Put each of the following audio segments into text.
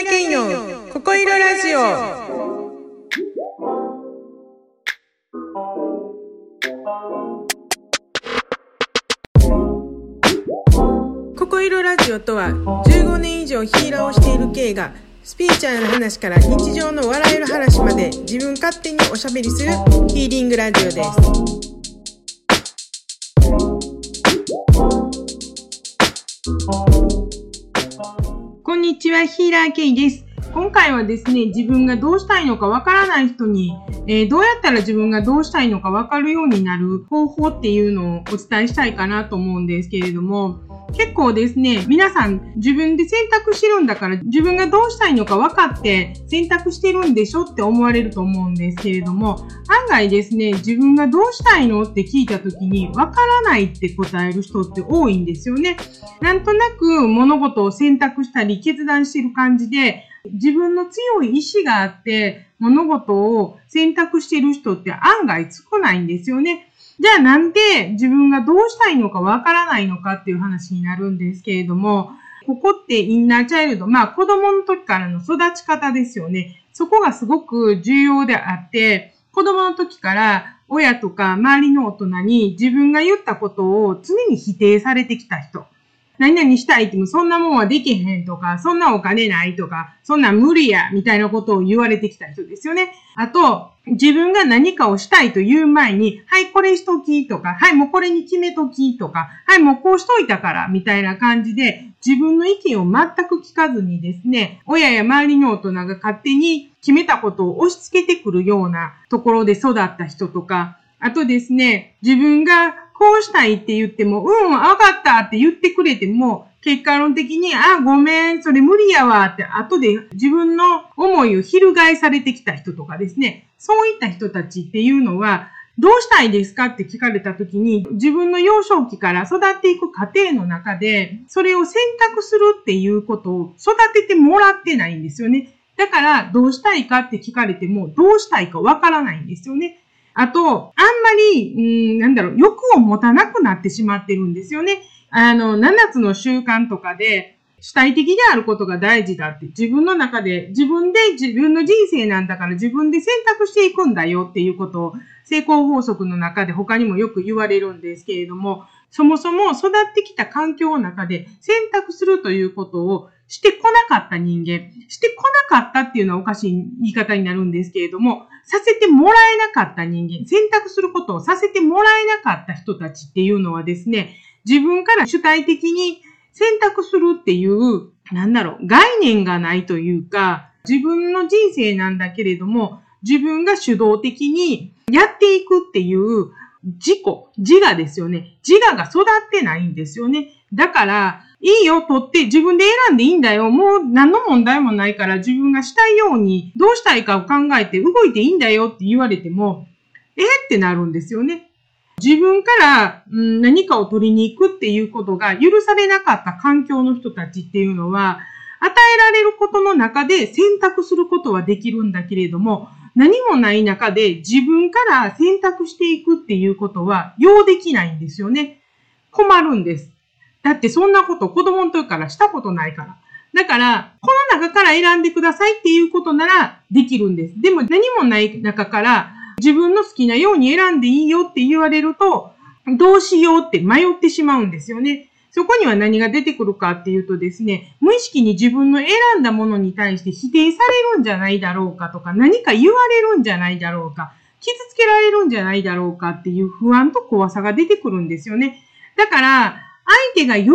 ーケンヨここいろラジオ。ここいろラジオとは15年以上ヒーラーをしている K がスピーチャーな話から日常の笑える話まで自分勝手におしゃべりするヒーリングラジオです。にちは、ヒーラーケイです。今回はですね、自分がどうしたいのかわからない人に、えーどうやったら自分がどうしたいのかわかるようになる方法っていうのをお伝えしたいかなと思うんですけれども、結構ですね、皆さん自分で選択してるんだから自分がどうしたいのか分かって選択してるんでしょって思われると思うんですけれども、案外ですね、自分がどうしたいのって聞いた時に分からないって答える人って多いんですよね。なんとなく物事を選択したり決断してる感じで、自分の強い意志があって物事を選択してる人って案外少ないんですよね。じゃあなんで自分がどうしたいのかわからないのかっていう話になるんですけれども、ここってインナーチャイルド、まあ子供の時からの育ち方ですよね。そこがすごく重要であって、子供の時から親とか周りの大人に自分が言ったことを常に否定されてきた人。何々したいってもそんなもんはできへんとか、そんなお金ないとか、そんな無理や、みたいなことを言われてきた人ですよね。あと、自分が何かをしたいという前に、はい、これしときとか、はい、もうこれに決めときとか、はい、もうこうしといたから、みたいな感じで、自分の意見を全く聞かずにですね、親や周りの大人が勝手に決めたことを押し付けてくるようなところで育った人とか、あとですね、自分がこうしたいって言っても、うん、わかったって言ってくれても、結果論的に、あ、ごめん、それ無理やわって、後で自分の思いを翻されてきた人とかですね、そういった人たちっていうのは、どうしたいですかって聞かれた時に、自分の幼少期から育っていく過程の中で、それを選択するっていうことを育ててもらってないんですよね。だから、どうしたいかって聞かれても、どうしたいかわからないんですよね。あと、あんまり、うん、なんだろう、欲を持たなくなってしまってるんですよね。あの、7つの習慣とかで、主体的であることが大事だって、自分の中で、自分で自分の人生なんだから自分で選択していくんだよっていうことを、成功法則の中で他にもよく言われるんですけれども、そもそも育ってきた環境の中で選択するということをしてこなかった人間、してこなかったっていうのはおかしい言い方になるんですけれども、させてもらえなかった人間、選択することをさせてもらえなかった人たちっていうのはですね、自分から主体的に選択するっていう、なんだろう、概念がないというか、自分の人生なんだけれども、自分が主導的にやっていくっていう自己、自我ですよね。自我が育ってないんですよね。だから、いいよ、取って自分で選んでいいんだよ。もう何の問題もないから自分がしたいようにどうしたいかを考えて動いていいんだよって言われても、えってなるんですよね。自分から、うん、何かを取りに行くっていうことが許されなかった環境の人たちっていうのは、与えられることの中で選択することはできるんだけれども、何もない中で自分から選択していくっていうことは、要できないんですよね。困るんです。だってそんなこと子供の時からしたことないから。だから、この中から選んでくださいっていうことならできるんです。でも何もない中から自分の好きなように選んでいいよって言われると、どうしようって迷ってしまうんですよね。そこには何が出てくるかっていうとですね、無意識に自分の選んだものに対して否定されるんじゃないだろうかとか、何か言われるんじゃないだろうか、傷つけられるんじゃないだろうかっていう不安と怖さが出てくるんですよね。だから、相手が喜び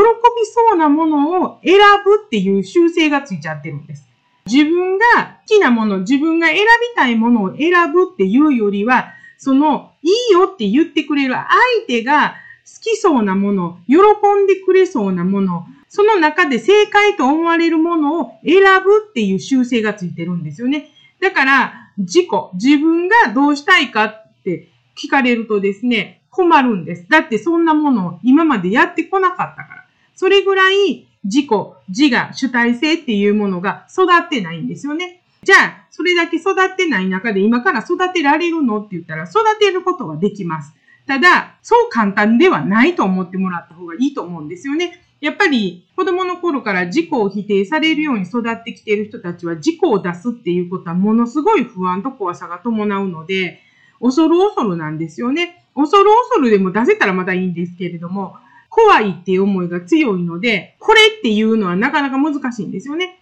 そうなものを選ぶっていう習性がついちゃってるんです。自分が好きなもの、自分が選びたいものを選ぶっていうよりは、その、いいよって言ってくれる相手が好きそうなもの、喜んでくれそうなもの、その中で正解と思われるものを選ぶっていう習性がついてるんですよね。だから、自己、自分がどうしたいかって聞かれるとですね、困るんです。だってそんなものを今までやってこなかったから。それぐらい自己、自我、主体性っていうものが育ってないんですよね。じゃあ、それだけ育ってない中で今から育てられるのって言ったら育てることはできます。ただ、そう簡単ではないと思ってもらった方がいいと思うんですよね。やっぱり子供の頃から自己を否定されるように育ってきている人たちは自己を出すっていうことはものすごい不安と怖さが伴うので、恐る恐るなんですよね。恐る恐るでも出せたらまたいいんですけれども、怖いっていう思いが強いので、これっていうのはなかなか難しいんですよね。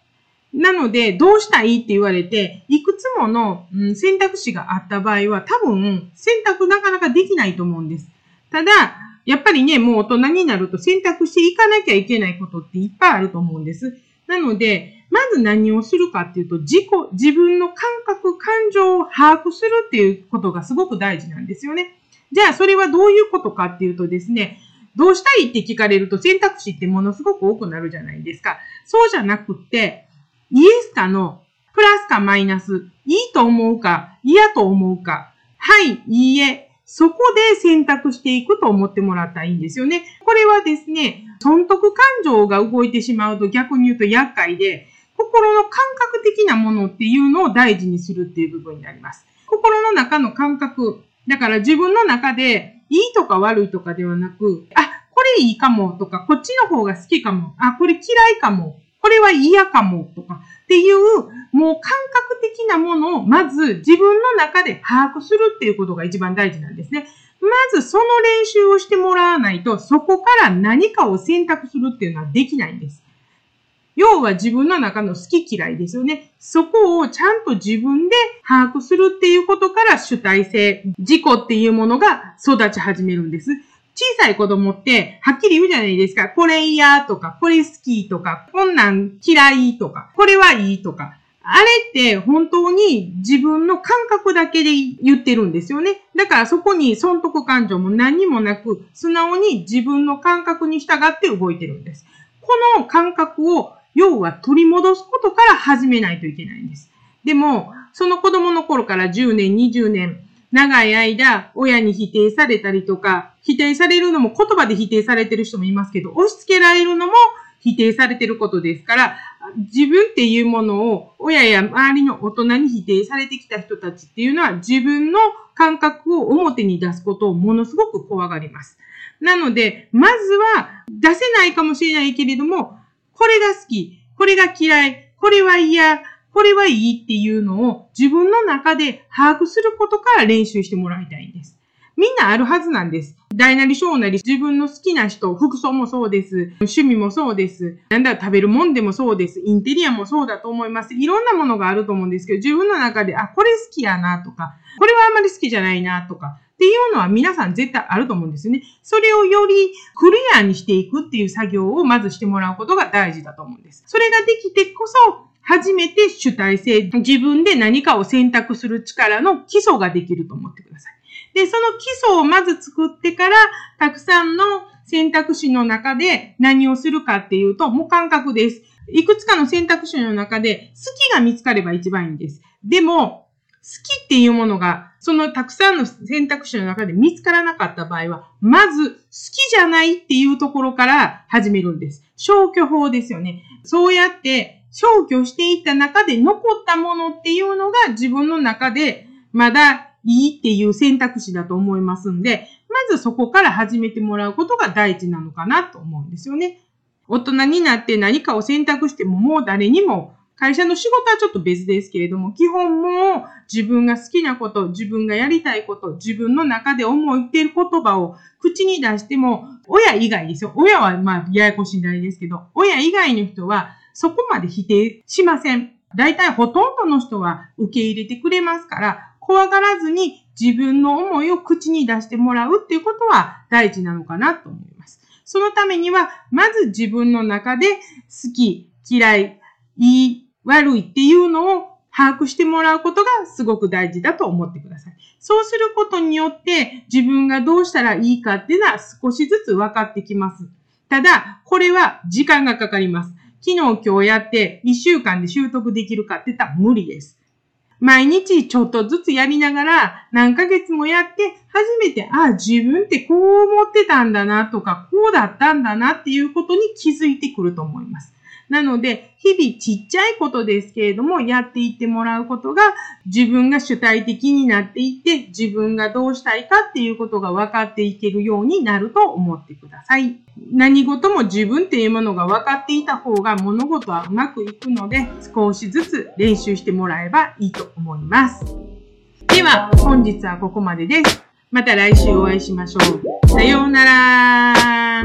なので、どうしたいって言われて、いくつもの、選択肢があった場合は、多分、選択なかなかできないと思うんです。ただ、やっぱりね、もう大人になると選択していかなきゃいけないことっていっぱいあると思うんです。なので、まず何をするかっていうと、自己、自分の感覚、感情を把握するっていうことがすごく大事なんですよね。じゃあ、それはどういうことかっていうとですね、どうしたいって聞かれると選択肢ってものすごく多くなるじゃないですか。そうじゃなくって、イエスかのプラスかマイナス、いいと思うか、嫌と思うか、はい、いいえ、そこで選択していくと思ってもらったらいいんですよね。これはですね、損得感情が動いてしまうと逆に言うと厄介で、心の感覚的なものっていうのを大事にするっていう部分になります。心の中の感覚。だから自分の中でいいとか悪いとかではなく、あ、これいいかもとか、こっちの方が好きかも、あ、これ嫌いかもこれは嫌かもとかっていう、もう感覚的なものをまず自分の中で把握するっていうことが一番大事なんですね。まずその練習をしてもらわないと、そこから何かを選択するっていうのはできないんです。要は自分の中の好き嫌いですよね。そこをちゃんと自分で把握するっていうことから主体性、自己っていうものが育ち始めるんです。小さい子供って、はっきり言うじゃないですか。これ嫌とか、これ好きとか、こんなん嫌いとか、これはいいとか。あれって本当に自分の感覚だけで言ってるんですよね。だからそこに損得感情も何にもなく、素直に自分の感覚に従って動いてるんです。この感覚を、要は取り戻すことから始めないといけないんです。でも、その子供の頃から10年、20年、長い間、親に否定されたりとか、否定されるのも言葉で否定されてる人もいますけど、押し付けられるのも否定されてることですから、自分っていうものを親や周りの大人に否定されてきた人たちっていうのは自分の感覚を表に出すことをものすごく怖がります。なので、まずは出せないかもしれないけれども、これが好き、これが嫌い、これは嫌、これはいいっていうのを自分の中で把握することから練習してもらいたいんです。みんなあるはずなんです。大なり小なり自分の好きな人、服装もそうです。趣味もそうです。なんだ食べるもんでもそうです。インテリアもそうだと思います。いろんなものがあると思うんですけど、自分の中で、あ、これ好きやなとか、これはあんまり好きじゃないなとか、っていうのは皆さん絶対あると思うんですね。それをよりクリアにしていくっていう作業をまずしてもらうことが大事だと思うんです。それができてこそ、初めて主体性、自分で何かを選択する力の基礎ができると思ってください。で、その基礎をまず作ってから、たくさんの選択肢の中で何をするかっていうと、もう感覚です。いくつかの選択肢の中で好きが見つかれば一番いいんです。でも、好きっていうものが、そのたくさんの選択肢の中で見つからなかった場合は、まず好きじゃないっていうところから始めるんです。消去法ですよね。そうやって消去していった中で残ったものっていうのが自分の中でまだいいっていう選択肢だと思いますんで、まずそこから始めてもらうことが大事なのかなと思うんですよね。大人になって何かを選択してももう誰にも会社の仕事はちょっと別ですけれども、基本も自分が好きなこと、自分がやりたいこと、自分の中で思いっている言葉を口に出しても、親以外ですよ。親はまあややこしいんですけど、親以外の人はそこまで否定しません。大体ほとんどの人は受け入れてくれますから、怖がらずに自分の思いを口に出してもらうっていうことは大事なのかなと思います。そのためには、まず自分の中で好き、嫌い、いい、悪いっていうのを把握してもらうことがすごく大事だと思ってください。そうすることによって自分がどうしたらいいかっていうのは少しずつ分かってきます。ただ、これは時間がかかります。昨日今日やって1週間で習得できるかって言ったら無理です。毎日ちょっとずつやりながら何ヶ月もやって初めて、ああ、自分ってこう思ってたんだなとか、こうだったんだなっていうことに気づいてくると思います。なので、日々ちっちゃいことですけれども、やっていってもらうことが、自分が主体的になっていって、自分がどうしたいかっていうことが分かっていけるようになると思ってください。何事も自分っていうものが分かっていた方が物事はうまくいくので、少しずつ練習してもらえばいいと思います。では、本日はここまでです。また来週お会いしましょう。さようなら。